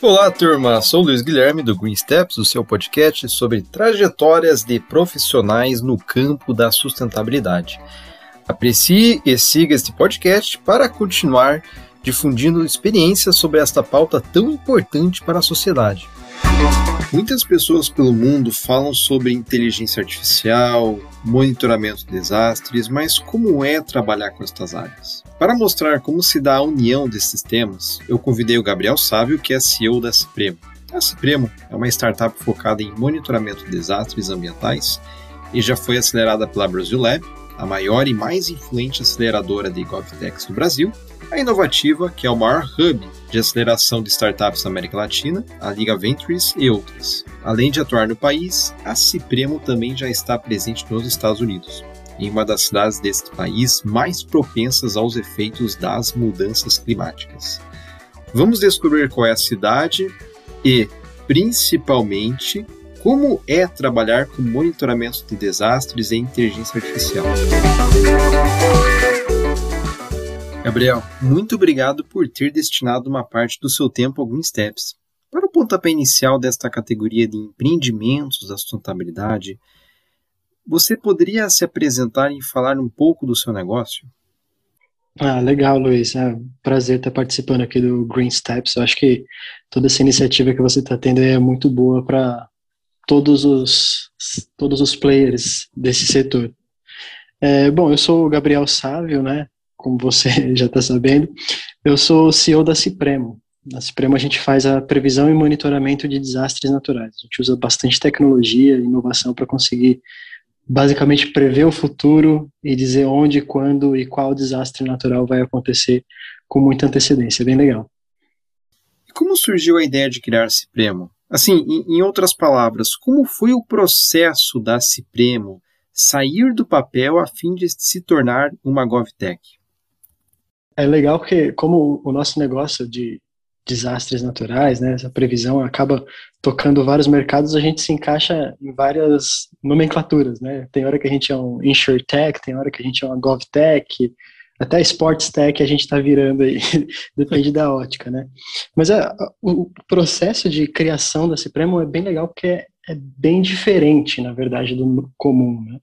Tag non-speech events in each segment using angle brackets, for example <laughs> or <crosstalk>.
Olá, turma. Sou Luiz Guilherme do Green Steps, o seu podcast sobre trajetórias de profissionais no campo da sustentabilidade. Aprecie e siga este podcast para continuar difundindo experiências sobre esta pauta tão importante para a sociedade. Muitas pessoas pelo mundo falam sobre inteligência artificial, monitoramento de desastres, mas como é trabalhar com estas áreas? Para mostrar como se dá a união desses temas, eu convidei o Gabriel Sávio, que é CEO da Cipremo. A Cipremo é uma startup focada em monitoramento de desastres ambientais e já foi acelerada pela Brasil Lab, a maior e mais influente aceleradora de GovTechs do Brasil, a Inovativa, que é o maior hub de aceleração de startups na América Latina, a Liga Ventures e outras. Além de atuar no país, a Cipremo também já está presente nos Estados Unidos, em uma das cidades deste país mais propensas aos efeitos das mudanças climáticas. Vamos descobrir qual é a cidade e, principalmente, como é trabalhar com monitoramento de desastres e inteligência artificial. Gabriel, muito obrigado por ter destinado uma parte do seu tempo a alguns steps. Para o pontapé inicial desta categoria de empreendimentos da sustentabilidade, você poderia se apresentar e falar um pouco do seu negócio? Ah, legal, Luiz. É um prazer estar participando aqui do Green Steps. Eu acho que toda essa iniciativa que você está tendo é muito boa para todos os, todos os players desse setor. É, bom, eu sou o Gabriel Sávio, né? Como você <laughs> já está sabendo, eu sou CEO da Cipremo. Na Cipremo a gente faz a previsão e monitoramento de desastres naturais. A gente usa bastante tecnologia e inovação para conseguir basicamente prever o futuro e dizer onde, quando e qual desastre natural vai acontecer com muita antecedência. É bem legal. E como surgiu a ideia de criar a Cipremo? Assim, em, outras palavras, como foi o processo da Cipremo sair do papel a fim de se tornar uma GovTech? É legal porque, como o nosso negócio de desastres naturais, né, essa previsão acaba tocando vários mercados, a gente se encaixa em várias nomenclaturas, né? Tem hora que a gente é um InsurTech, tem hora que a gente é uma GovTech, até SportsTech a gente está virando aí, <laughs> depende da ótica, né? Mas é, o processo de criação da Cipremo é bem legal porque é, é bem diferente, na verdade, do comum, né?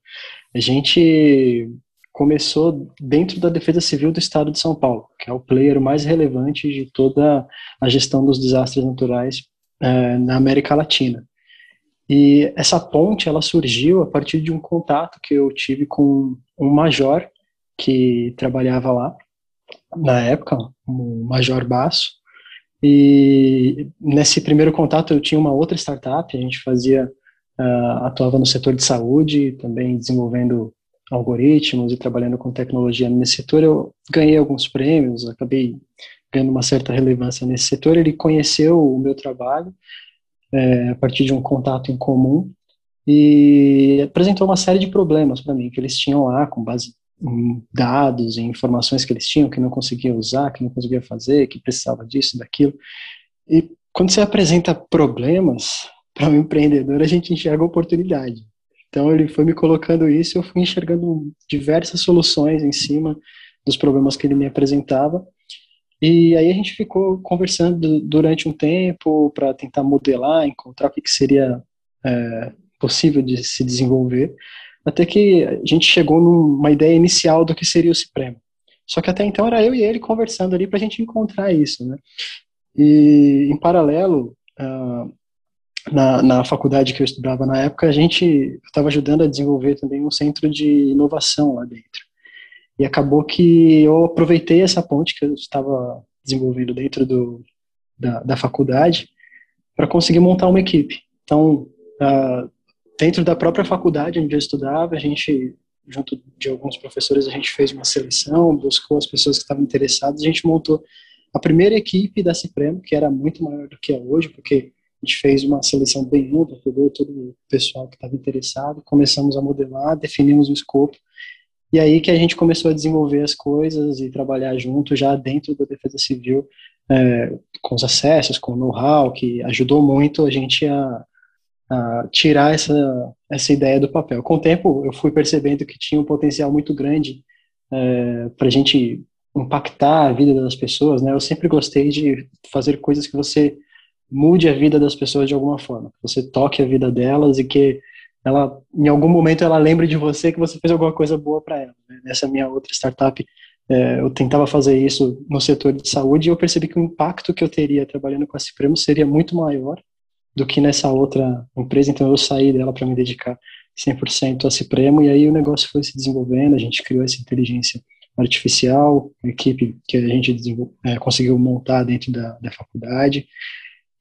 A gente começou dentro da Defesa Civil do Estado de São Paulo, que é o player mais relevante de toda a gestão dos desastres naturais é, na América Latina. E essa ponte ela surgiu a partir de um contato que eu tive com um major que trabalhava lá na época, o Major Basso. E nesse primeiro contato eu tinha uma outra startup, a gente fazia uh, atuava no setor de saúde, também desenvolvendo algoritmos e trabalhando com tecnologia nesse setor, eu ganhei alguns prêmios, acabei ganhando uma certa relevância nesse setor. Ele conheceu o meu trabalho é, a partir de um contato em comum e apresentou uma série de problemas para mim que eles tinham lá com base em dados, em informações que eles tinham que não conseguia usar, que não conseguia fazer, que precisava disso, daquilo. E quando você apresenta problemas para um empreendedor, a gente enxerga oportunidade. Então ele foi me colocando isso, eu fui enxergando diversas soluções em cima dos problemas que ele me apresentava. E aí a gente ficou conversando durante um tempo para tentar modelar, encontrar o que, seria é, possível de se desenvolver, até que a gente chegou numa ideia inicial do que seria o Cipremo. Só que até então era eu e ele conversando ali para a gente encontrar isso, né? E em paralelo, uh, na, na faculdade que eu estudava na época, a gente estava ajudando a desenvolver também um centro de inovação lá dentro. E acabou que eu aproveitei essa ponte que eu estava desenvolvendo dentro do, da, da faculdade para conseguir montar uma equipe. Então, uh, dentro da própria faculdade onde eu estudava, a gente, junto de alguns professores, a gente fez uma seleção, buscou as pessoas que estavam interessadas, a gente montou a primeira equipe da Cipremo, que era muito maior do que é hoje, porque a gente fez uma seleção bem ampla, pegou todo o pessoal que estava interessado, começamos a modelar, definimos o escopo, e aí que a gente começou a desenvolver as coisas e trabalhar junto já dentro da Defesa Civil, é, com os acessos, com o know-how, que ajudou muito a gente a, a, tirar essa, essa ideia do papel. Com o tempo, eu fui percebendo que tinha um potencial muito grande é, para a gente impactar a vida das pessoas, né? Eu sempre gostei de fazer coisas que você mude a vida das pessoas de alguma forma, que você toque a vida delas e que ela, em algum momento, ela lembre de você que você fez alguma coisa boa para ela. Né? Nessa minha outra startup, é, eu tentava fazer isso no setor de saúde e eu percebi que o impacto que eu teria trabalhando com a Cipremo seria muito maior do que nessa outra empresa, então eu saí dela para me dedicar 100% a Cipremo e aí o negócio foi se desenvolvendo, a gente criou essa inteligência artificial, a equipe que a gente é, conseguiu montar dentro da, da faculdade,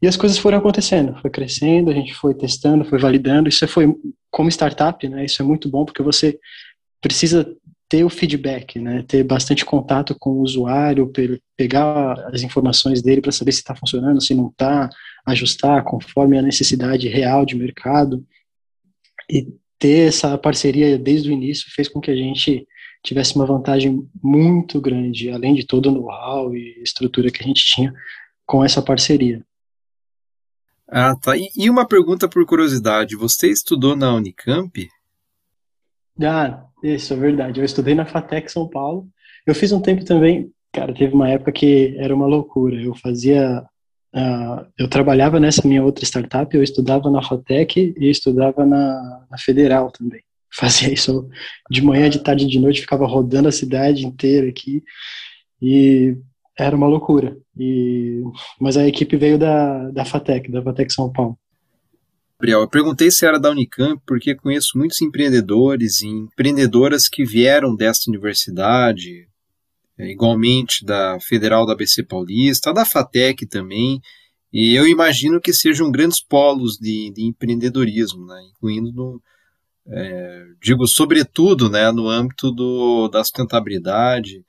e as coisas foram acontecendo, foi crescendo, a gente foi testando, foi validando. Isso foi como startup, né? Isso é muito bom porque você precisa ter o feedback, né? Ter bastante contato com o usuário, pegar as informações dele para saber se está funcionando, se não está, ajustar conforme a necessidade real de mercado. E ter essa parceria desde o início fez com que a gente tivesse uma vantagem muito grande, além de todo o know-how e estrutura que a gente tinha com essa parceria. Ah, tá. E, e uma pergunta por curiosidade: você estudou na Unicamp? Ah, isso é verdade. Eu estudei na FATEC São Paulo. Eu fiz um tempo também, cara, teve uma época que era uma loucura. Eu fazia. Uh, eu trabalhava nessa minha outra startup, eu estudava na FATEC e estudava na, na Federal também. <laughs> Fazia isso de manhã, de tarde, de noite, ficava rodando a cidade inteira aqui. E era uma loucura. E, mas a equipe veio da, da FATEC, da FATEC São Paulo. Gabriel, eu perguntei se era da Unicamp porque conheço muitos empreendedores e empreendedoras que vieram desta universidade, é, igualmente da Federal da BC Paulista, da FATEC também, e eu imagino que sejam grandes polos de, de empreendedorismo, né, incluindo, no, é, digo, sobretudo né, no âmbito do, da sustentabilidade,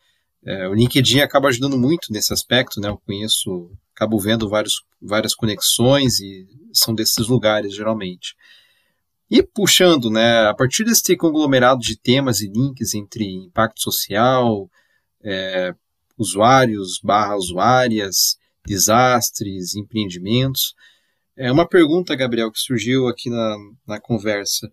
é, o LinkedIn acaba ajudando muito nesse aspecto, né? Eu conheço, acabo vendo vários, várias conexões e são desses lugares geralmente. E puxando, né, a partir desse conglomerado de temas e links entre impacto social, é, usuários barra usuárias, desastres, empreendimentos, é uma pergunta, Gabriel, que surgiu aqui na, na conversa.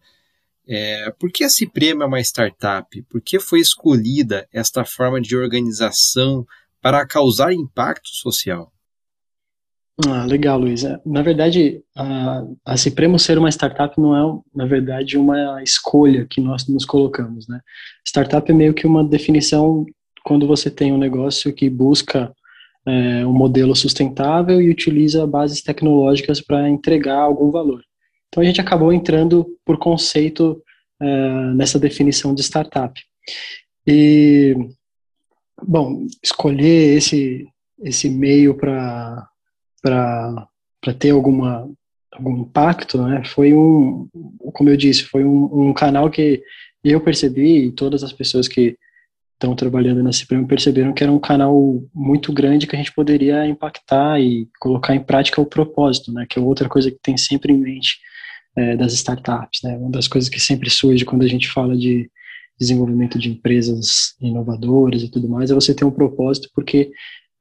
É, por que a Ciprema é uma startup? Por que foi escolhida esta forma de organização para causar impacto social? Ah, legal, Luiz. É, na verdade, a, a Cipremo ser uma startup não é, na verdade, uma escolha que nós nos colocamos, né? Startup é meio que uma definição quando você tem um negócio que busca é, um modelo sustentável e utiliza bases tecnológicas para entregar algum valor. Então a gente acabou entrando por conceito uh, nessa definição de startup. E, bom, escolher esse, esse meio para ter alguma, algum impacto, né, foi um, como eu disse, foi um, um canal que eu percebi e todas as pessoas que estão trabalhando na Cipremo perceberam que era um canal muito grande que a gente poderia impactar e colocar em prática o propósito, né, que é outra coisa que tem sempre em mente é, das startups. Né? Uma das coisas que sempre surge quando a gente fala de desenvolvimento de empresas inovadoras e tudo mais é você ter um propósito, porque,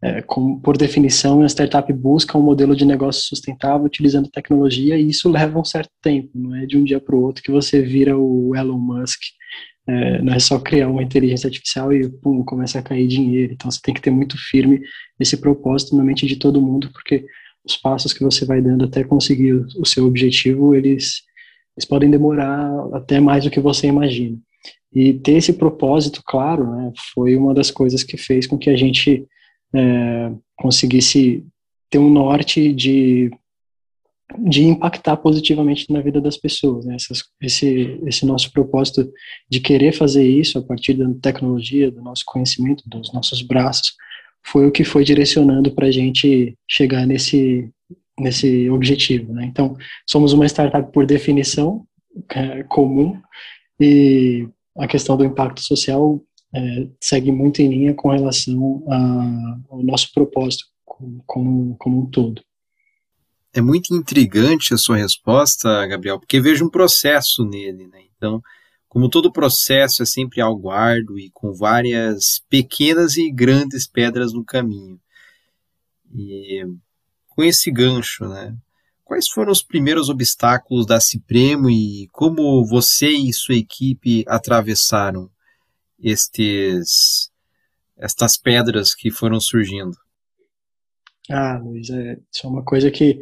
é, com, por definição, a startup busca um modelo de negócio sustentável utilizando tecnologia e isso leva um certo tempo, não é de um dia para o outro que você vira o Elon Musk. É, não é só criar uma inteligência artificial e pum, começa a cair dinheiro. Então você tem que ter muito firme esse propósito na mente de todo mundo, porque os passos que você vai dando até conseguir o seu objetivo, eles, eles podem demorar até mais do que você imagina. E ter esse propósito claro, né, foi uma das coisas que fez com que a gente é, conseguisse ter um norte de, de impactar positivamente na vida das pessoas. Né? Essas, esse, esse nosso propósito de querer fazer isso a partir da tecnologia, do nosso conhecimento, dos nossos braços, foi o que foi direcionando para a gente chegar nesse, nesse objetivo. Né? Então, somos uma startup por definição é, comum e a questão do impacto social é, segue muito em linha com relação a, ao nosso propósito como, como um todo. É muito intrigante a sua resposta, Gabriel, porque vejo um processo nele. Né? Então, como todo processo é sempre algo árduo e com várias pequenas e grandes pedras no caminho. E com esse gancho, né? Quais foram os primeiros obstáculos da Cipremo e como você e sua equipe atravessaram? estes estas pedras que foram surgindo? Ah, Luiz, é, isso é uma coisa que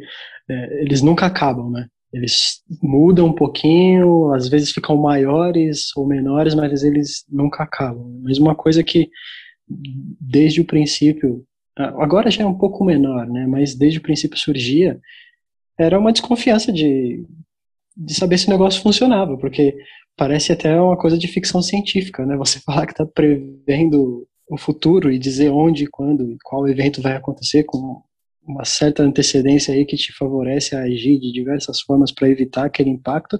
é, eles nunca acabam, né? Eles mudam um pouquinho, às vezes ficam maiores ou menores, mas eles nunca acabam. Mas uma coisa que desde o princípio, agora já é um pouco menor, né? Mas desde o princípio surgia era uma desconfiança de, de saber se o negócio funcionava, porque parece até uma coisa de ficção científica, né? Você <laughs> falar que está prevendo o futuro e dizer onde, quando e qual evento vai acontecer com uma certa antecedência aí que te favorece a agir de diversas formas para evitar aquele impacto,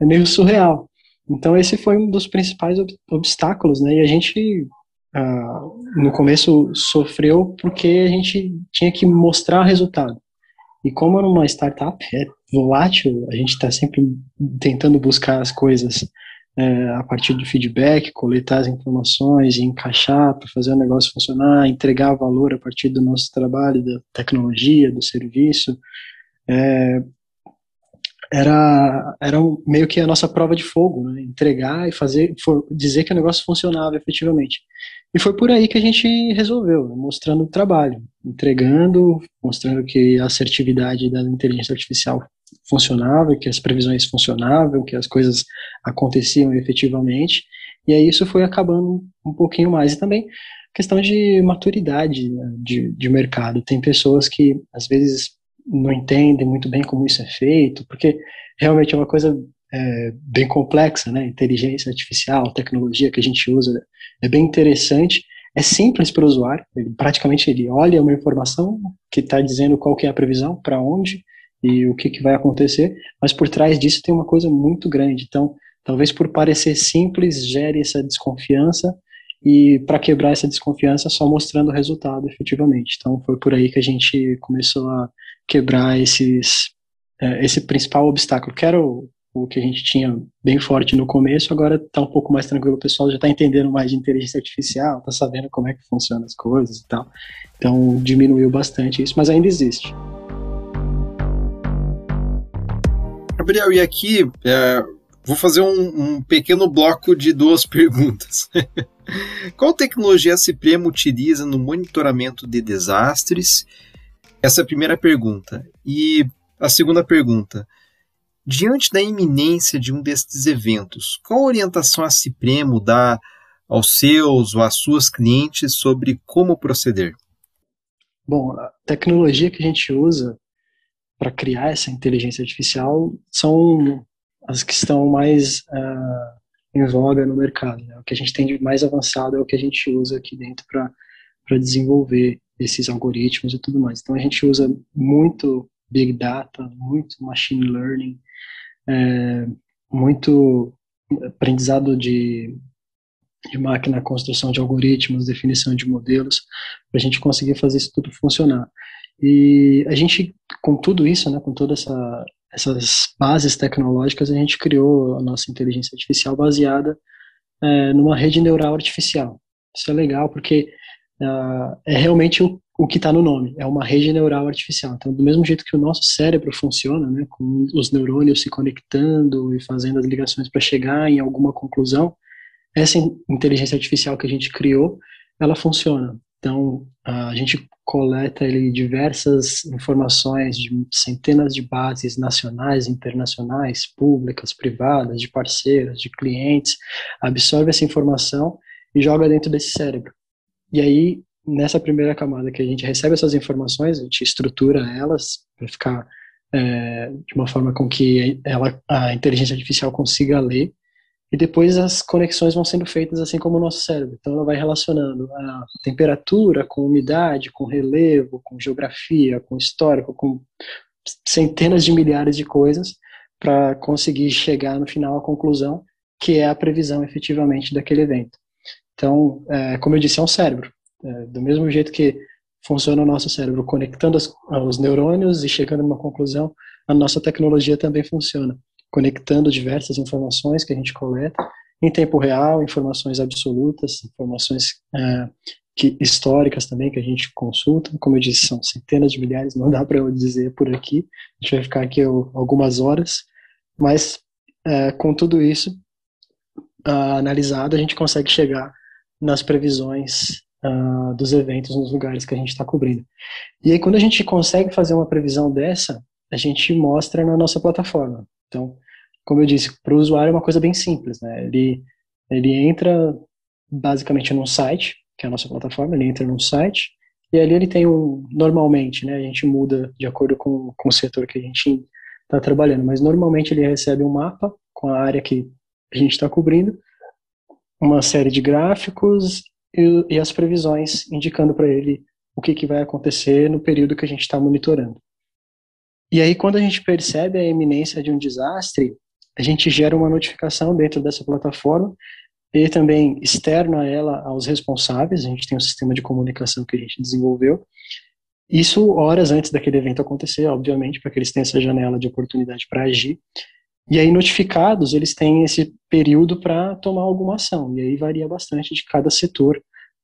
é meio surreal. Então esse foi um dos principais ob obstáculos, né? E a gente ah, no começo sofreu porque a gente tinha que mostrar resultado. E como numa startup é volátil, a gente está sempre tentando buscar as coisas é, a partir do feedback, coletar as informações, encaixar para fazer o negócio funcionar, entregar valor a partir do nosso trabalho, da tecnologia, do serviço. É, era, era meio que a nossa prova de fogo, né? entregar e fazer, for, dizer que o negócio funcionava efetivamente. E foi por aí que a gente resolveu, né? mostrando o trabalho, entregando, mostrando que a assertividade da inteligência artificial funcionava, que as previsões funcionavam, que as coisas aconteciam efetivamente, e aí isso foi acabando um pouquinho mais. E também questão de maturidade né, de, de mercado. Tem pessoas que às vezes não entendem muito bem como isso é feito, porque realmente é uma coisa é, bem complexa, né? Inteligência artificial, tecnologia que a gente usa é bem interessante. É simples para o usuário. Ele, praticamente ele olha uma informação que está dizendo qual que é a previsão, para onde e o que, que vai acontecer, mas por trás disso tem uma coisa muito grande. Então, talvez por parecer simples gere essa desconfiança e para quebrar essa desconfiança só mostrando o resultado efetivamente. Então foi por aí que a gente começou a quebrar esses é, esse principal obstáculo, que era o, o que a gente tinha bem forte no começo, agora está um pouco mais tranquilo, o pessoal já está entendendo mais de inteligência artificial, está sabendo como é que funcionam as coisas e tal. Então diminuiu bastante isso, mas ainda existe. Gabriel, e aqui é, vou fazer um, um, pequeno bloco de duas <laughs> perguntas. <laughs> Qual tecnologia a Cipremo utiliza no monitoramento de desastres? Essa é a primeira pergunta. E a segunda pergunta. Diante da iminência de um destes eventos, qual orientação a Cipremo dá aos seus ou às suas clientes sobre como proceder? Bom, a tecnologia que a gente usa para criar essa inteligência artificial são as que estão mais uh, em voga no mercado. Né? O que a gente tem de mais avançado é o que a gente usa aqui dentro para desenvolver esses algoritmos e tudo mais. Então a gente usa muito Big Data, muito Machine Learning, é, muito aprendizado de, de máquina, construção de algoritmos, definição de modelos, para a gente conseguir fazer isso tudo funcionar. E a gente, com tudo isso, né, com todas essa, essas bases tecnológicas, a gente criou a nossa inteligência artificial baseada é, numa rede neural artificial. Isso é legal porque uh, é realmente o, o que está no nome, é uma rede neural artificial. Então, do mesmo jeito que o nosso cérebro funciona, né, com os neurônios se conectando e fazendo as ligações para chegar em alguma conclusão, essa inteligência artificial que a gente criou, ela funciona. Então, a gente coleta ele diversas informações de centenas de bases nacionais, internacionais, públicas, privadas, de parceiros, de clientes, absorve essa informação e joga dentro desse cérebro. E aí, nessa primeira camada que a gente recebe essas informações, a gente estrutura elas para ficar é, de uma forma com que ela, a inteligência artificial consiga ler e depois as conexões vão sendo feitas assim como o nosso cérebro. Então ela vai relacionando a temperatura com umidade, com relevo, com geografia, com histórico, com centenas de milhares de coisas para conseguir chegar no final à conclusão que é a previsão efetivamente daquele evento. Então, é, como eu disse, é um cérebro. É, do mesmo jeito que funciona o nosso cérebro, conectando os neurônios e chegando a uma conclusão, a nossa tecnologia também funciona conectando diversas informações que a gente coleta em tempo real, informações absolutas, informações é, que, históricas também que a gente consulta. Como eu disse, são centenas de milhares, <laughs> não dá para eu dizer por aqui. A gente vai ficar aqui algumas horas, mas é, com tudo isso, uh, analisado, a gente consegue chegar nas previsões uh, dos eventos nos lugares que a gente está cobrindo. E aí, quando a gente consegue fazer uma previsão dessa, a gente mostra na nossa plataforma. Então, como eu disse, para o usuário é uma coisa bem simples, né? Ele, ele entra basicamente num site, que é a nossa plataforma, ele entra num site, e ali ele tem um, normalmente, né, a gente muda de acordo com, com o setor que a gente está trabalhando, mas normalmente ele recebe um mapa com a área que a gente está cobrindo, uma série de gráficos e, e as previsões indicando para ele o que, que vai acontecer no período que a gente está monitorando. E aí, quando a gente percebe a iminência de um desastre, a gente gera uma notificação dentro dessa plataforma e também externo a ela aos responsáveis. A gente tem um sistema de comunicação que a gente desenvolveu. Isso horas antes daquele evento acontecer, obviamente, para que eles tenham essa janela de oportunidade para agir. E aí, notificados, eles têm esse período para tomar alguma ação. E aí varia bastante de cada setor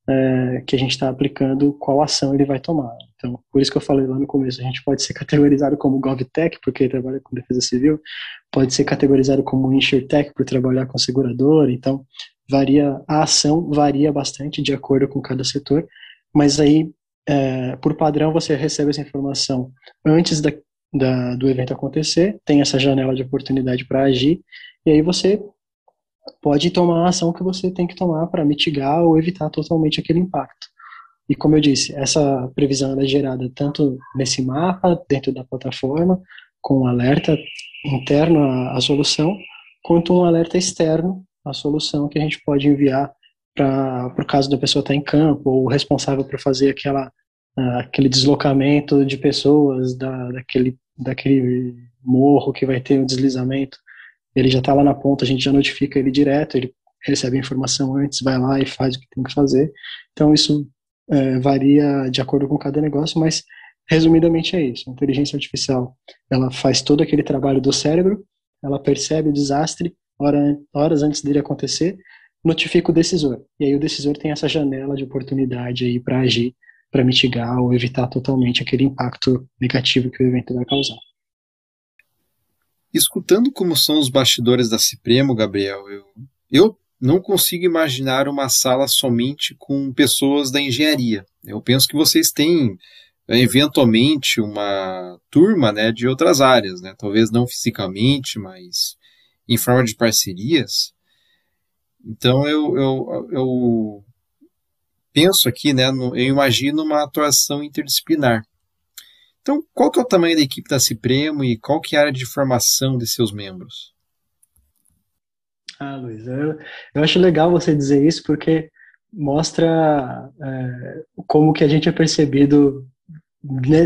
é, que a gente está aplicando, qual ação ele vai tomar. Então, por isso que eu falei lá no começo, a gente pode ser categorizado como GovTech, porque trabalha com defesa civil, pode ser categorizado como InsurTech, por trabalhar com segurador, então varia, a ação varia bastante de acordo com cada setor, mas aí, é, por padrão, você recebe essa informação antes da, da, do evento acontecer, tem essa janela de oportunidade para agir, e aí você pode tomar a ação que você tem que tomar para mitigar ou evitar totalmente aquele impacto. E como eu disse, essa previsão é gerada tanto nesse mapa, dentro da plataforma, com um alerta interno à, à solução, quanto um alerta externo à solução que a gente pode enviar para o caso da pessoa estar tá em campo, ou responsável por fazer aquela, uh, aquele deslocamento de pessoas da, daquele, daquele morro que vai ter o um deslizamento. Ele já está lá na ponta, a gente já notifica ele direto, ele recebe a informação antes, vai lá e faz o que tem que fazer. Então, isso é, varia de acordo com cada negócio, mas resumidamente é isso. A inteligência artificial, ela faz todo aquele trabalho do cérebro, ela percebe o desastre hora, horas antes dele acontecer, notifica o decisor. E aí o decisor tem essa janela de oportunidade aí para agir, para mitigar ou evitar totalmente aquele impacto negativo que o evento vai causar. Escutando como são os bastidores da Cipremo, Gabriel, eu, eu não consigo imaginar uma sala somente com pessoas da engenharia. Eu penso que vocês têm eventualmente uma turma né, de outras áreas, né? talvez não fisicamente, mas em forma de parcerias. Então eu, eu, eu penso aqui, né, no, eu imagino uma atuação interdisciplinar. Então, qual que é o tamanho da equipe da Cipremo e qual que é a área de formação de seus membros? Ah, Luiz, eu, eu acho legal você dizer isso porque mostra é, como que a gente é percebido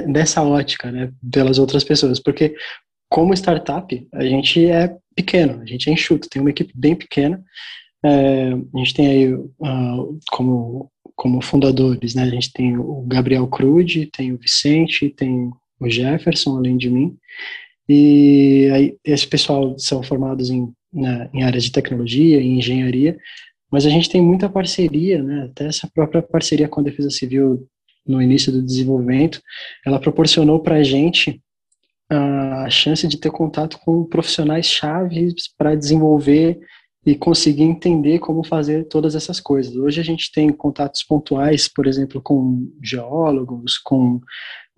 nessa ótica, né, pelas outras pessoas, porque como startup a gente é pequeno, a gente é enxuto, tem uma equipe bem pequena, é, a gente tem aí uh, como como fundadores, né, a gente tem o Gabriel Crude, tem o Vicente, tem o Jefferson, além de mim, e aí esse pessoal são formados em na, em áreas de tecnologia, em engenharia, mas a gente tem muita parceria, né, até essa própria parceria com a Defesa Civil no início do desenvolvimento, ela proporcionou para a gente a chance de ter contato com profissionais chaves para desenvolver e conseguir entender como fazer todas essas coisas. Hoje a gente tem contatos pontuais, por exemplo, com geólogos, com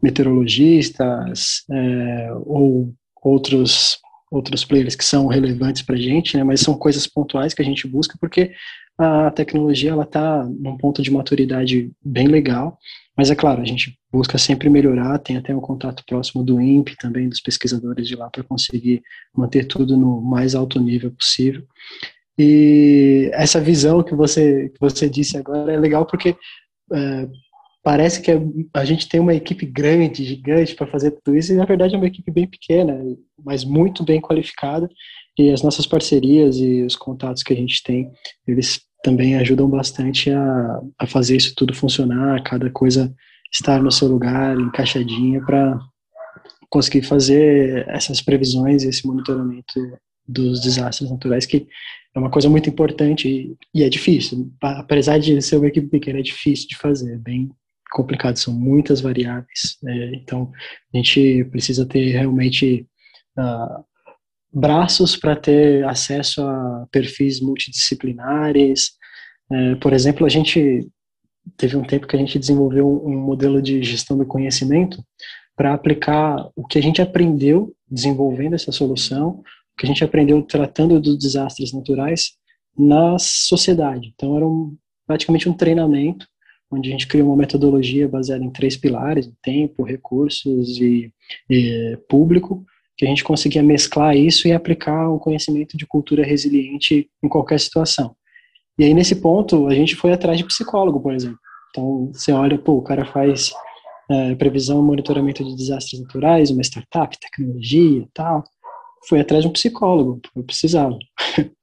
meteorologistas é, ou outros outros players que são relevantes para a gente, né, mas são coisas pontuais que a gente busca porque a tecnologia ela está num ponto de maturidade bem legal, mas é claro, a gente busca sempre melhorar, tem até um contato próximo do INPE também, dos pesquisadores de lá, para conseguir manter tudo no mais alto nível possível. E essa visão que você, que você disse agora é legal porque é, parece que a gente tem uma equipe grande, gigante para fazer tudo isso, e na verdade é uma equipe bem pequena, mas muito bem qualificada, e as nossas parcerias e os contatos que a gente tem, eles também ajudam bastante a, a fazer isso tudo funcionar, cada coisa estar no seu lugar, encaixadinha, para conseguir fazer essas previsões e esse monitoramento dos desastres naturais, que é uma coisa muito importante e, e é difícil. Apesar de ser uma equipe pequena, é difícil de fazer, é bem complicado, são muitas variáveis. Né? Então, a gente precisa ter realmente uh, braços para ter acesso a perfis multidisciplinares. É, por exemplo, a gente teve um tempo que a gente desenvolveu um modelo de gestão do conhecimento para aplicar o que a gente aprendeu desenvolvendo essa solução, o que a gente aprendeu tratando dos desastres naturais na sociedade. Então, era um, praticamente um treinamento onde a gente criou uma metodologia baseada em três pilares: tempo, recursos e, e público, que a gente conseguia mesclar isso e aplicar um conhecimento de cultura resiliente em qualquer situação. E aí, nesse ponto, a gente foi atrás de psicólogo, por exemplo. Então, você olha, pô, o cara faz é, previsão monitoramento de desastres naturais, uma startup, tecnologia e tal. Foi atrás de um psicólogo, eu precisava. <laughs>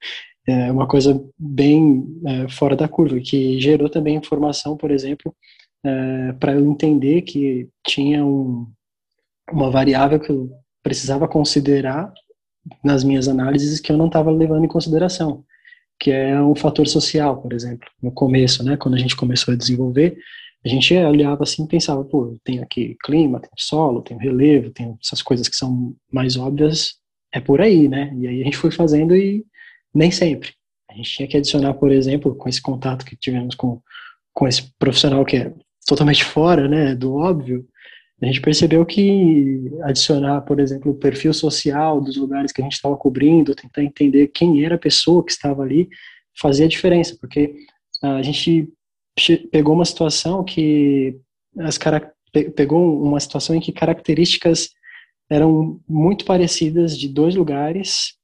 é uma coisa bem é, fora da curva, que gerou também informação, por exemplo, é, para eu entender que tinha um, uma variável que eu precisava considerar nas minhas análises que eu não estava levando em consideração, que é um fator social, por exemplo. No começo, né, quando a gente começou a desenvolver, a gente olhava assim e pensava, pô, tem aqui clima, tem solo, tem relevo, tem essas coisas que são mais óbvias, é por aí, né? E aí a gente foi fazendo e nem sempre. A gente tinha que adicionar, por exemplo, com esse contato que tivemos com, com esse profissional que é totalmente fora, né, do óbvio, a gente percebeu que adicionar, por exemplo, o perfil social dos lugares que a gente estava cobrindo, tentar entender quem era a pessoa que estava ali, fazia diferença, porque a gente pegou uma situação que as pegou uma situação em que características eram muito parecidas de dois lugares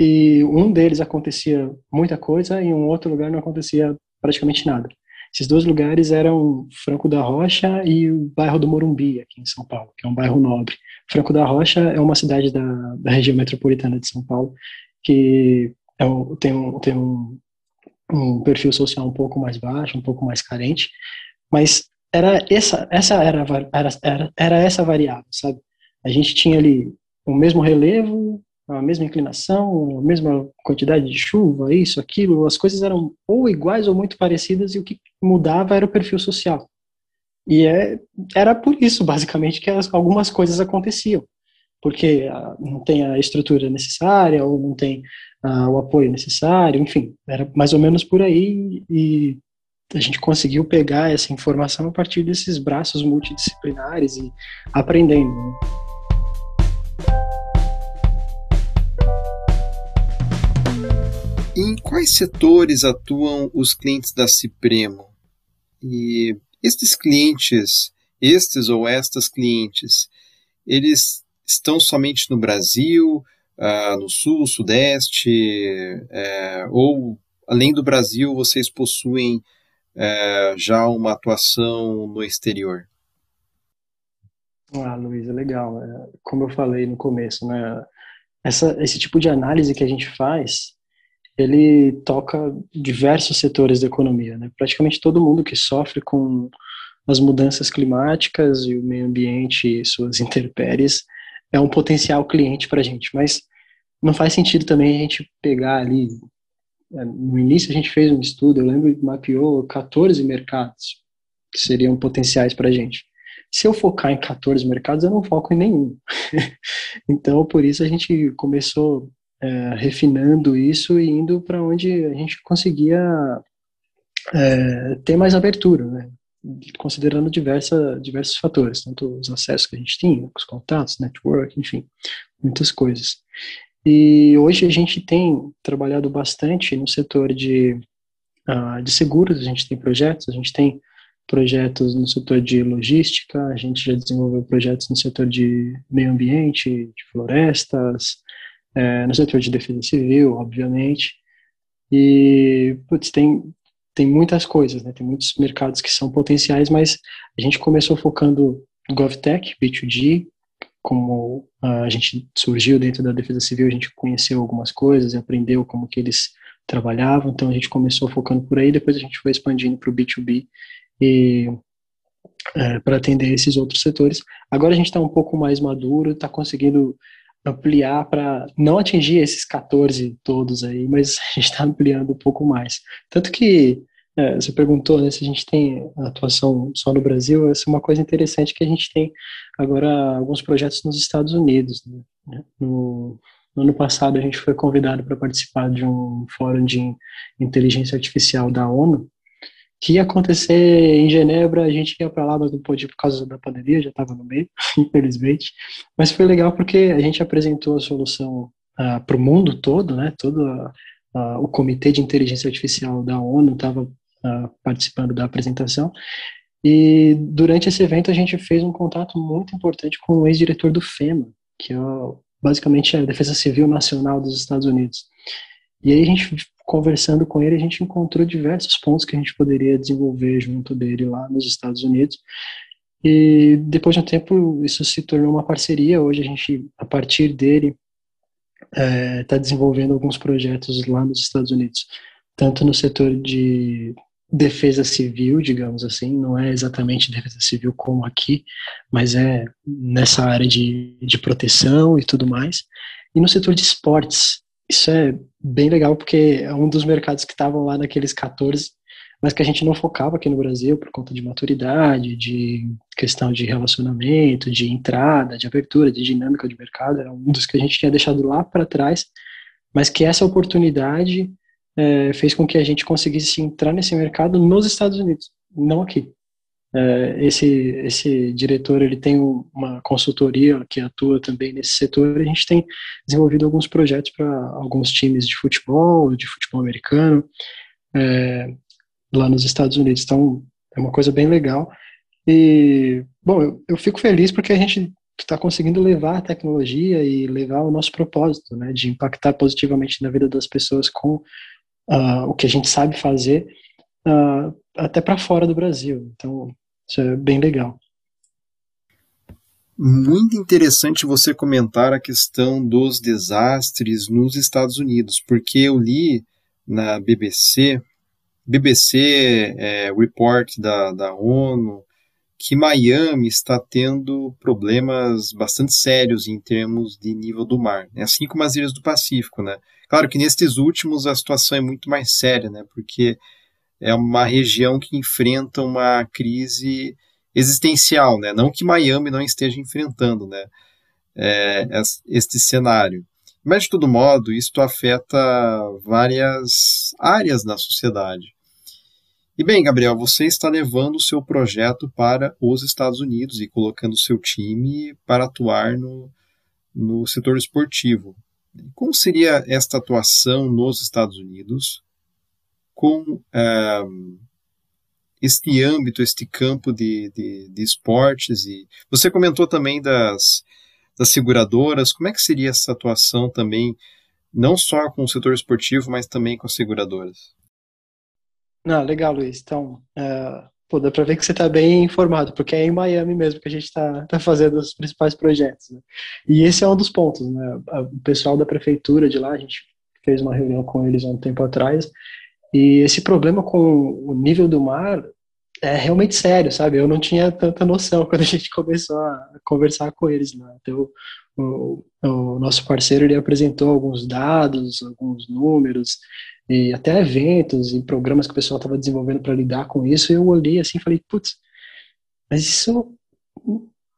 e um deles acontecia muita coisa e um outro lugar não acontecia praticamente nada. Esses dois lugares eram Franco da Rocha e o bairro do Morumbi, aqui em São Paulo, que é um bairro nobre. Franco da Rocha é uma cidade da, da região metropolitana de São Paulo que é um, tem, um, tem um, um perfil social um pouco mais baixo, um pouco mais carente, mas era essa, essa era, era, era, era essa variável, sabe? A gente tinha ali o mesmo relevo, a mesma inclinação, a mesma quantidade de chuva, isso, aquilo, as coisas eram ou iguais ou muito parecidas e o que mudava era o perfil social. E é, era por isso, basicamente, que as, algumas coisas aconteciam. Porque ah, não tem a estrutura necessária, ou não tem ah, o apoio necessário, enfim, era mais ou menos por aí. E a gente conseguiu pegar essa informação a partir desses braços multidisciplinares e aprendendo. Em quais setores atuam os clientes da Cipremo? E estes clientes, estes ou estas clientes, eles estão somente no Brasil, uh, no Sul, Sudeste, uh, ou além do Brasil vocês possuem uh, já uma atuação no exterior? Ah, é legal. É, como eu falei no começo, né? Essa, esse tipo de análise que a gente faz, ele toca diversos setores da economia, né? Praticamente todo mundo que sofre com as mudanças climáticas e o meio ambiente e suas <laughs> intempéries é um potencial cliente para a gente, mas não faz sentido também a gente pegar ali. É, no início a gente fez um estudo, eu lembro que mapeou 14 mercados que seriam potenciais para a gente. Se eu focar em 14 mercados, eu não foco em nenhum. <laughs> então, por isso a gente começou é, refinando isso e indo para onde a gente conseguia é, ter mais abertura, né? considerando diversa, diversos fatores, tanto os acessos que a gente tinha, os contatos, network, enfim, muitas coisas. E hoje a gente tem trabalhado bastante no setor de, uh, de seguros, a gente tem projetos, a gente tem projetos no setor de logística, a gente já desenvolveu projetos no setor de meio ambiente, de florestas, é, no setor de defesa civil, obviamente. E, putz, tem, tem muitas coisas, né? Tem muitos mercados que são potenciais, mas a gente começou focando GovTech, B2G, como a gente surgiu dentro da defesa civil, a gente conheceu algumas coisas, aprendeu como que eles trabalhavam, então a gente começou focando por aí, depois a gente foi expandindo para o B2B e é, para atender esses outros setores. Agora a gente está um pouco mais maduro, está conseguindo ampliar para não atingir esses 14 todos aí, mas a gente está ampliando um pouco mais. Tanto que é, você perguntou né, se a gente tem atuação só no Brasil, essa é uma coisa interessante que a gente tem agora alguns projetos nos Estados Unidos, né, no, no ano passado a gente foi convidado para participar de um fórum de inteligência artificial da ONU, que ia acontecer em Genebra, a gente ia para lá, mas não pôde por causa da pandemia, já estava no meio, <laughs> infelizmente. Mas foi legal porque a gente apresentou a solução uh, ah, para o mundo todo, né? Todo uh, o Comitê de Inteligência Artificial da ONU estava uh, participando da apresentação. E durante esse evento a gente fez um contato muito importante com o ex-diretor do FEMA, que é basicamente a Defesa Civil Nacional dos Estados Unidos. E aí a gente conversando com ele, a gente encontrou diversos pontos que a gente poderia desenvolver junto dele lá nos Estados Unidos. E depois de um tempo, isso se tornou uma parceria. Hoje a gente, a partir dele, está é, tá desenvolvendo alguns projetos lá nos Estados Unidos, tanto no setor de defesa civil, digamos assim, não é exatamente defesa civil como aqui, mas é nessa área de, de proteção e tudo mais, e no setor de esportes. Isso é bem legal porque é um dos mercados que estavam lá naqueles 14, mas que a gente não focava aqui no Brasil por conta de maturidade, de questão de relacionamento, de entrada, de abertura, de dinâmica de mercado, era um dos que a gente tinha deixado lá para trás, mas que essa oportunidade é, fez com que a gente conseguisse entrar nesse mercado nos Estados Unidos, não aqui. É, esse esse diretor ele tem uma consultoria que atua também nesse setor. A gente tem desenvolvido alguns projetos para alguns times de futebol, de futebol americano, é, lá nos Estados Unidos. Então é uma coisa bem legal. E bom, eu, eu fico feliz porque a gente está conseguindo levar a tecnologia e levar o nosso propósito, né, de impactar positivamente na vida das pessoas com uh, o que a gente sabe fazer. Uh, até para fora do Brasil. Então, isso é bem legal. Muito interessante você comentar a questão dos desastres nos Estados Unidos, porque eu li na BBC, BBC é, Report da, da ONU, que Miami está tendo problemas bastante sérios em termos de nível do mar, né? assim como as ilhas do Pacífico, né? Claro que nestes últimos a situação é muito mais séria, né? Porque é uma região que enfrenta uma crise existencial, né? Não que Miami não esteja enfrentando, né? É, este cenário. Mas, de todo modo, isto afeta várias áreas da sociedade. E bem, Gabriel, você está levando o seu projeto para os Estados Unidos e colocando o seu time para atuar no, no setor esportivo. Como seria esta atuação nos Estados Unidos? Com é, este âmbito, este campo de, de, de, esportes. E você comentou também das, das seguradoras. Como é que seria essa atuação também, não só com o setor esportivo, mas também com as seguradoras? Não, legal, Luiz. Então, uh, pô, dá para ver que você está bem informado, porque é em Miami mesmo que a gente está tá fazendo os principais projetos. Né? E esse é um dos pontos. Né? O pessoal da prefeitura de lá, a gente fez uma reunião com eles há um tempo atrás, e esse problema com o nível do mar é realmente sério, sabe? Eu não tinha tanta noção <laughs> quando a gente começou a conversar com eles. Né? Então, o, o, nosso parceiro ele apresentou alguns dados, alguns números, e até eventos e programas que o pessoal estava desenvolvendo para lidar com isso. E eu olhei assim e falei, putz, mas isso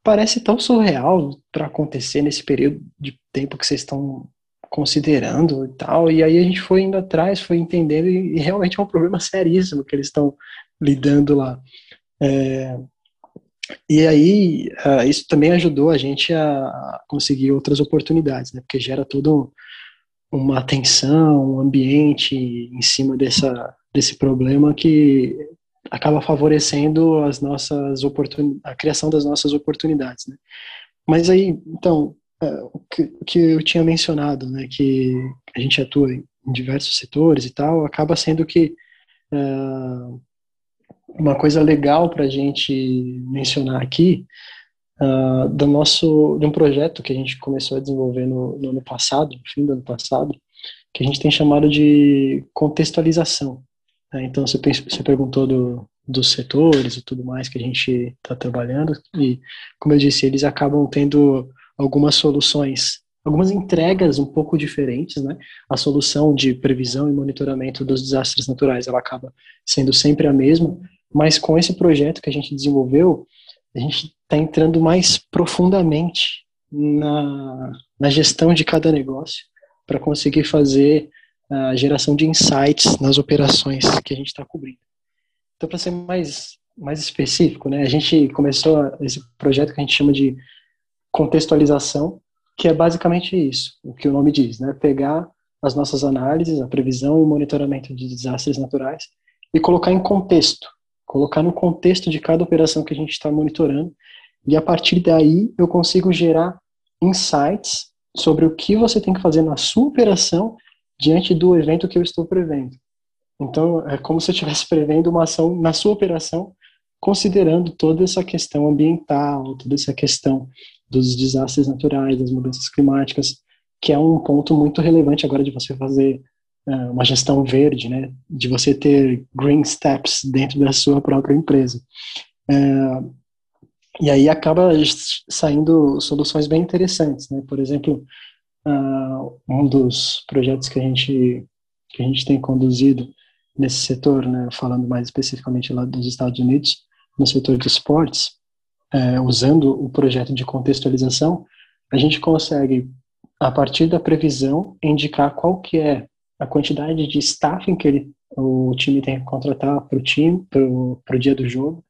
parece tão surreal para acontecer nesse período de tempo que vocês estão considerando e tal. E aí a gente foi indo atrás, foi entendendo, e, e realmente é um problema seríssimo que eles estão lidando lá. É, e aí uh, isso também ajudou a gente a conseguir outras oportunidades, né? Porque gera todo uma atenção, um ambiente em cima dessa, desse problema que acaba favorecendo as nossas oportun... a criação das nossas oportunidades, né? Mas aí, então, o que, que eu tinha mencionado, né, que a gente atua em diversos setores e tal, acaba sendo que uh, uma coisa legal para a gente mencionar aqui uh, do nosso de um projeto que a gente começou a desenvolver no, no, ano passado, no fim do ano passado, que a gente tem chamado de contextualização. Né? Então você, você perguntou do, dos setores e tudo mais que a gente está trabalhando e como eu disse eles acabam tendo algumas soluções, algumas entregas um pouco diferentes, né? A solução de previsão e monitoramento dos desastres naturais, ela acaba sendo sempre a mesma, mas com esse projeto que a gente desenvolveu, a gente está entrando mais profundamente na, na gestão de cada negócio para conseguir fazer a geração de insights nas operações que a gente está cobrindo. Então, para ser mais, mais específico, né, a gente começou esse projeto que a gente chama de contextualização, que é basicamente isso, o que o nome diz, né, pegar as nossas análises, a previsão e monitoramento de desastres naturais e colocar em contexto, colocar no contexto de cada operação que a gente está monitorando e a partir daí eu consigo gerar insights sobre o que você tem que fazer na sua operação diante do evento que eu estou prevendo. Então, é como se eu estivesse prevendo uma ação na sua operação, considerando toda essa questão ambiental, toda essa questão dos desastres naturais, das mudanças climáticas, que é um ponto muito relevante agora de você fazer uh, uma gestão verde, né? De você ter green steps dentro da sua própria empresa. Uh, e aí acaba saindo soluções bem interessantes, né? Por exemplo, uh, um dos projetos que a gente que a gente tem conduzido nesse setor, né? Falando mais especificamente lá dos Estados Unidos, no setor de esportes, uh, usando o projeto de contextualização, a gente consegue a partir da previsão indicar qual que é a quantidade de staffing que ele, o time tem que contratar para o time, para o dia do jogo,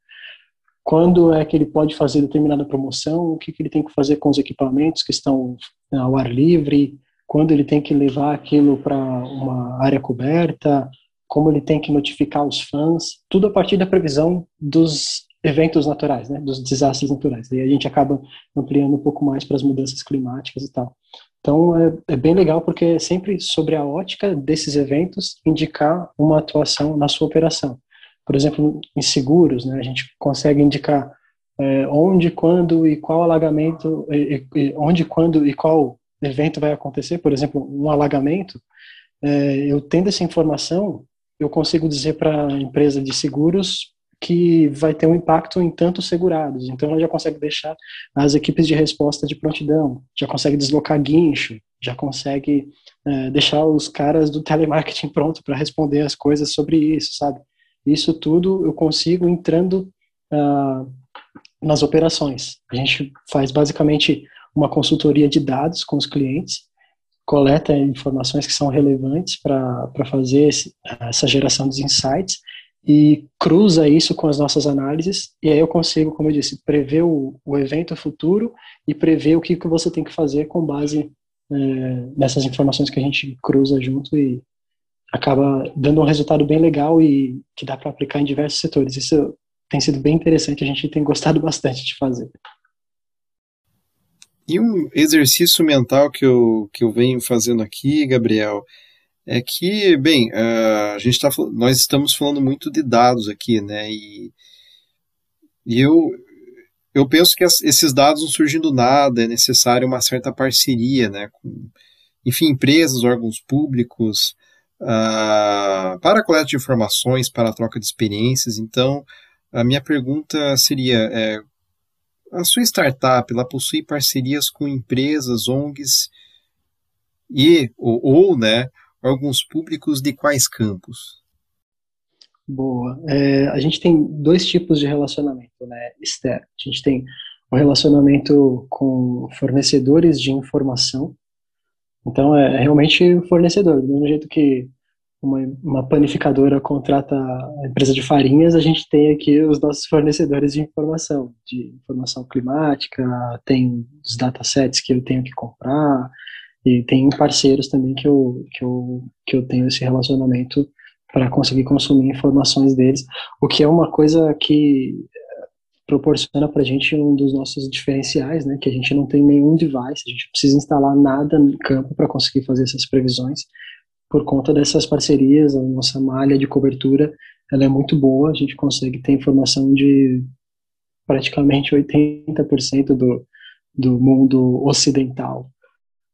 quando é que ele pode fazer determinada promoção, o que, que ele tem que fazer com os equipamentos que estão ao ar livre, quando ele tem que levar aquilo para uma área coberta, como ele tem que notificar os fãs, tudo a partir da previsão dos eventos naturais, né, dos desastres naturais. E a gente acaba ampliando um pouco mais para as mudanças climáticas e tal. Então é, é, bem legal porque é sempre sobre a ótica desses eventos indicar uma atuação na sua operação por exemplo, em seguros, né, a gente consegue indicar é, onde, quando e qual alagamento, e, e, onde, quando e qual evento vai acontecer. Por exemplo, um alagamento, é, eu tendo essa informação, eu consigo dizer para a empresa de seguros que vai ter um impacto em tantos segurados. Então, ela já consegue deixar as equipes de resposta de prontidão, já consegue deslocar guincho, já consegue é, deixar os caras do telemarketing <laughs> pronto para responder as coisas sobre isso, sabe? Isso tudo eu consigo entrando uh, nas operações. A gente faz basicamente uma consultoria de dados com os clientes, coleta informações que são relevantes para fazer esse, essa geração dos insights e cruza isso com as nossas análises e aí eu consigo, como eu disse, prever o, o evento futuro e prever o que, que você tem que fazer com base é, nessas informações que a gente cruza junto e, acaba dando um resultado bem legal e que dá para aplicar em diversos setores. Isso tem sido bem interessante, a gente tem gostado <laughs> bastante de fazer. E um exercício mental que eu, que eu venho fazendo aqui, Gabriel, é que, bem, a gente tá, nós estamos falando muito de dados aqui, né? E, e eu, eu penso que esses dados não surgem do nada, é necessário uma certa parceria, né? Com, enfim, empresas, órgãos públicos, uh, para a coleta de informações, para a troca de experiências. Então, a minha pergunta seria: é, a sua startup ela possui parcerias com empresas, ONGs e ou, ou né, órgãos públicos de quais campos? Boa. É, a gente tem dois tipos de relacionamento né, externo. A gente tem o um relacionamento com fornecedores de informação, então é, é realmente fornecedor, do mesmo jeito que uma, uma, panificadora contrata a empresa de farinhas, a gente tem aqui os nossos fornecedores de informação, de informação climática, tem os datasets que eu tenho que comprar, e tem parceiros também que eu, que eu, que eu tenho esse relacionamento para conseguir consumir informações deles, o que é uma coisa que proporciona para a gente um dos nossos diferenciais, né, que a gente não tem nenhum device, a gente precisa instalar nada no campo para conseguir fazer essas previsões. Por conta dessas parcerias, a nossa malha de cobertura ela é muito boa, a gente consegue ter informação de praticamente 80% do, do mundo ocidental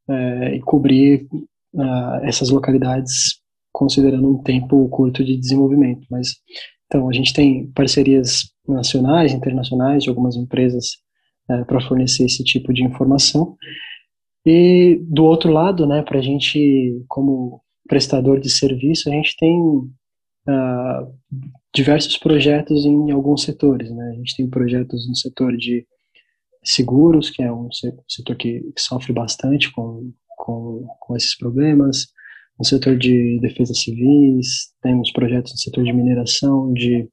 é, e cobrir uh, essas localidades considerando um tempo curto de desenvolvimento. Mas então a gente tem parcerias nacionais, internacionais, de algumas empresas é, para fornecer esse tipo de informação. E do outro lado, né, para a gente, como prestador de serviço, a gente tem uh, diversos projetos em alguns setores. Né? A gente tem projetos no setor de seguros, que é um setor que, que sofre bastante com, com, com esses problemas. No setor de defesa civis, temos projetos no setor de mineração, de,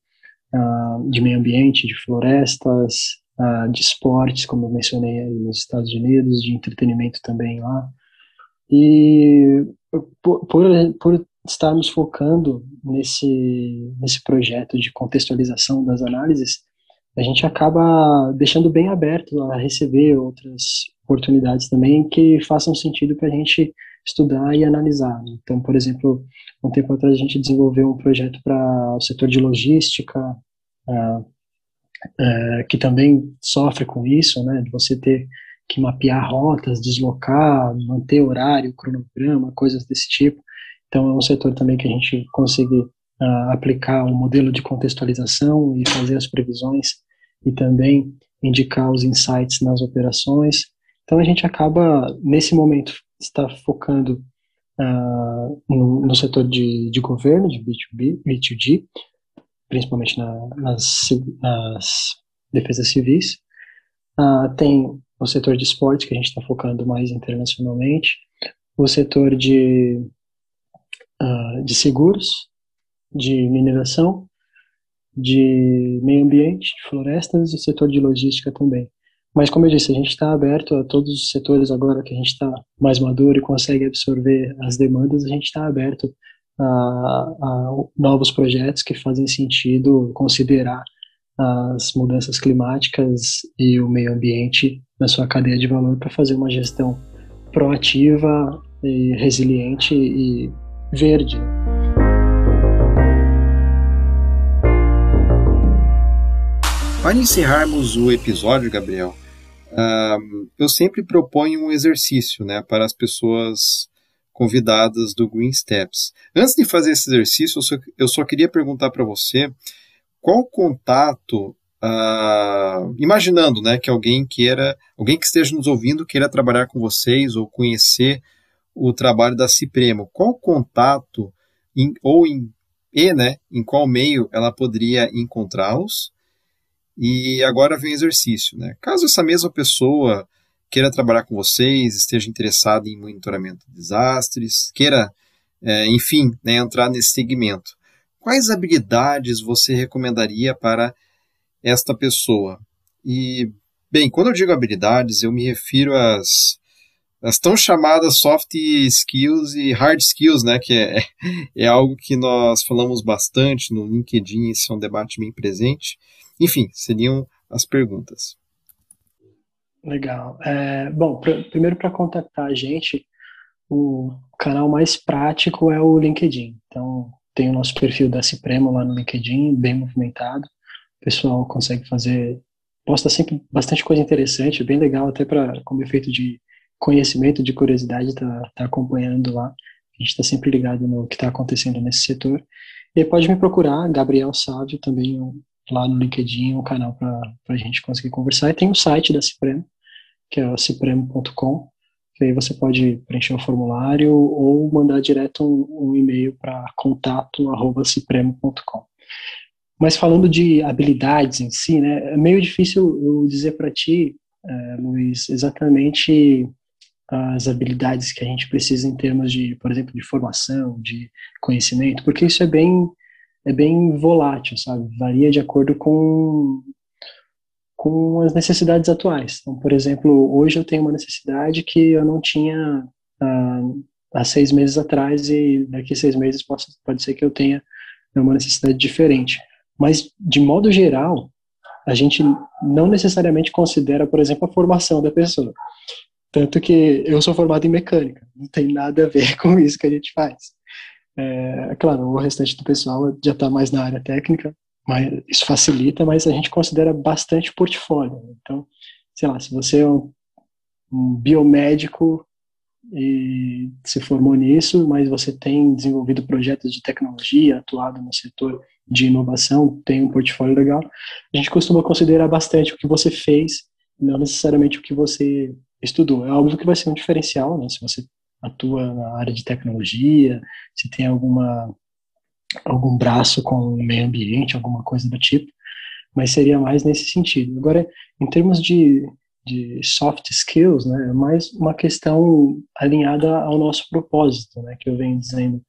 uh, de meio ambiente, de florestas, uh, de esportes, como eu mencionei aí nos Estados Unidos, de entretenimento também lá. E por, por, por estarmos focando nesse, nesse projeto de contextualização das análises, a gente acaba deixando bem aberto a receber outras oportunidades também que façam sentido para a gente estudar e analisar. Então, por exemplo, um tempo atrás a gente desenvolveu um projeto para o setor de logística, uh, uh, que também sofre com isso, né, de você ter que mapear rotas, deslocar, manter horário, cronograma, coisas desse tipo. Então, é um setor também que a gente consegue uh, aplicar um modelo de contextualização e fazer as previsões e também indicar os insights nas operações. Então, a gente acaba, nesse momento, está focando uh, no, no, setor de, de governo, de B2B, B2G, principalmente na, nas, nas defesas civis. Uh, tem o setor de esportes, que a gente está focando mais internacionalmente, o setor de uh, de seguros, de mineração, de meio ambiente, de florestas e setor de logística também. Mas, como eu disse, a gente está aberto a todos os setores agora que a gente está mais maduro e consegue absorver as demandas, a gente está aberto a, a, novos projetos que fazem sentido considerar as mudanças climáticas e o meio ambiente na sua cadeia de valor para fazer uma gestão proativa e resiliente e verde. Para encerrarmos o episódio, Gabriel, uh, eu sempre proponho um exercício né, para as pessoas convidadas do Green Steps. Antes de fazer esse exercício, eu só, eu só queria perguntar para você qual contato, uh, imaginando né, que alguém queira, alguém que esteja nos ouvindo queira trabalhar com vocês ou conhecer o trabalho da Cipremo. Qual contato em, ou em, e, né, em qual meio ela poderia encontrá-los? E agora vem o exercício. Né? Caso essa mesma pessoa queira trabalhar com vocês, esteja interessada em monitoramento de desastres, queira, é, enfim, né, entrar nesse segmento, quais habilidades você recomendaria para esta pessoa? E, bem, quando eu digo habilidades, eu me refiro às tão chamadas soft skills e hard skills, né, que é, <laughs> é algo que nós falamos bastante no LinkedIn, esse é um debate bem presente. Enfim, seriam as perguntas. Legal. É, bom, pra, primeiro para contactar a gente, o canal mais prático é o LinkedIn. Então, tem o nosso perfil da Cipremo lá no LinkedIn, bem movimentado. O pessoal consegue fazer, posta sempre bastante coisa interessante, bem legal, até para como efeito de conhecimento, de curiosidade, tá, tá acompanhando lá. A gente está sempre ligado no que está acontecendo nesse setor. E pode me procurar, Gabriel Sávio, também lá no LinkedIn, um canal para a gente conseguir conversar. E tem o site da Cipremo, que é cipremo.com, que aí você pode preencher o formulário ou mandar direto um, um e-mail para contato@cipremo.com. Mas falando de habilidades em si, né, é meio difícil eu dizer para ti, é, Luiz, exatamente as habilidades que a gente precisa em termos de, por exemplo, de formação, de conhecimento, porque isso é bem é bem volátil, sabe? Varia de acordo com com as necessidades atuais. Então, por exemplo, hoje eu tenho uma necessidade que eu não tinha ah, há seis meses atrás e daqui a seis meses pode, pode ser que eu tenha uma necessidade diferente. Mas, de modo geral, a gente não necessariamente considera, por exemplo, a formação da pessoa. Tanto que eu sou formado em mecânica, não tem nada a ver <laughs> com isso que a gente faz. É, claro, o restante do pessoal já está mais na área técnica, mas isso facilita, mas a gente considera bastante portfólio. Então, sei lá, se você é um, um biomédico e se formou nisso, mas você tem desenvolvido projetos de tecnologia, atuado no setor de inovação, tem um portfólio legal, a gente costuma considerar bastante o que você fez, não necessariamente o que você estudou. É óbvio que vai ser um diferencial, né? Se você atua na área de tecnologia, se tem alguma algum braço com o meio ambiente, alguma coisa do tipo, mas seria mais nesse sentido. Agora, em termos de, de soft skills, né, é mais uma questão alinhada ao nosso propósito, né, que eu venho dizendo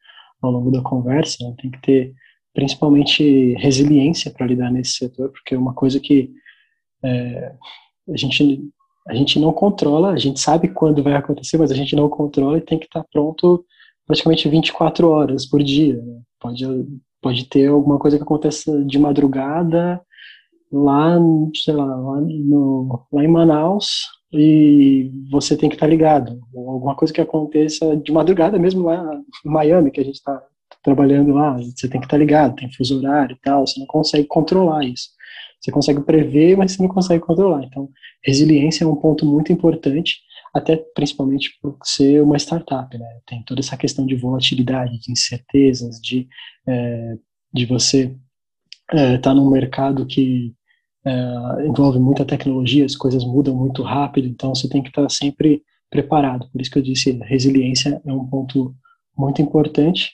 ao longo da conversa, né, tem que ter principalmente resiliência para lidar nesse setor, porque é uma coisa que é, a gente a gente não controla, a gente sabe quando vai acontecer, mas a gente não controla e tem que estar pronto praticamente 24 horas por dia. Né? Pode, pode ter alguma coisa que aconteça de madrugada lá, sei lá, lá, no, lá em Manaus e você tem que estar ligado. Ou alguma coisa que aconteça de madrugada mesmo lá em Miami, que a gente está trabalhando lá, você tem que estar ligado, tem fuso horário e tal, você não consegue controlar isso. Você consegue prever, mas você não consegue controlar. Então, resiliência é um ponto muito importante, até principalmente por ser uma startup, né? Tem toda essa questão de volatilidade, de incertezas, de, é, de você estar é, tá num mercado que é, envolve muita tecnologia, as coisas mudam muito rápido, então você tem que estar tá sempre preparado. Por isso que eu disse, resiliência é um ponto muito importante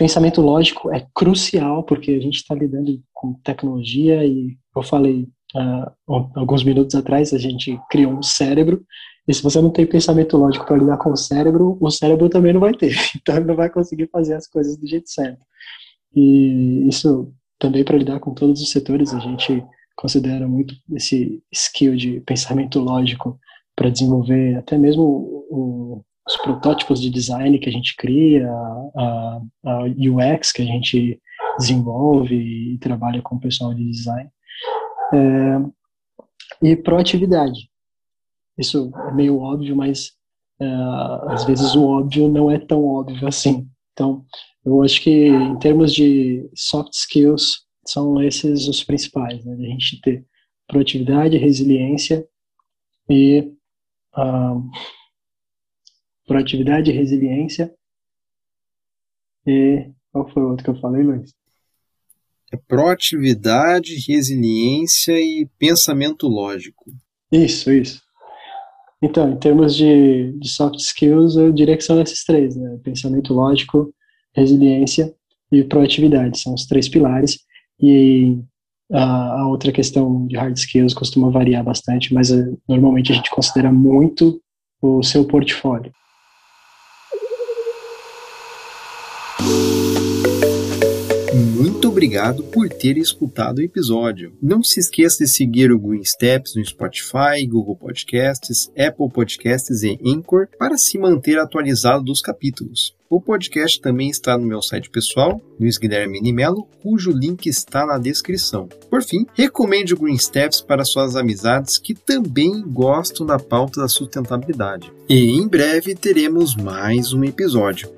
pensamento lógico é crucial, porque a gente está lidando com tecnologia e eu falei uh, alguns minutos atrás, a gente criou um cérebro, e se você não tem pensamento lógico para lidar com o cérebro, o cérebro também não vai ter, <laughs> então ele não vai conseguir fazer as coisas do jeito certo. E isso também para lidar com todos os setores, a gente considera muito esse skill de pensamento lógico para desenvolver até mesmo o, os protótipos de design que a gente cria, a, a UX que a gente desenvolve e trabalha com o pessoal de design. É, e proatividade. Isso é meio óbvio, mas é, às vezes o óbvio não é tão óbvio assim. Então, eu acho que em termos de soft skills, são esses os principais, né? A gente ter proatividade, resiliência e uh, proatividade, resiliência e qual foi o outro que eu falei, Luiz? É proatividade, resiliência e pensamento lógico. Isso, isso. Então, em termos de, de soft skills, eu diria que são esses três, né? Pensamento lógico, resiliência e proatividade. São os três pilares. E a, a outra questão de hard skills costuma variar bastante, mas uh, normalmente a gente considera muito o seu portfólio. Obrigado por ter escutado o episódio. Não se esqueça de seguir o Green Steps no Spotify, Google Podcasts, Apple Podcasts e Anchor para se manter atualizado dos capítulos. O podcast também está no meu site pessoal, Luiz Guilherme Nimelo, cujo link está na descrição. Por fim, recomende o Green Steps para suas amizades que também gostam da pauta da sustentabilidade. E em breve teremos mais um episódio.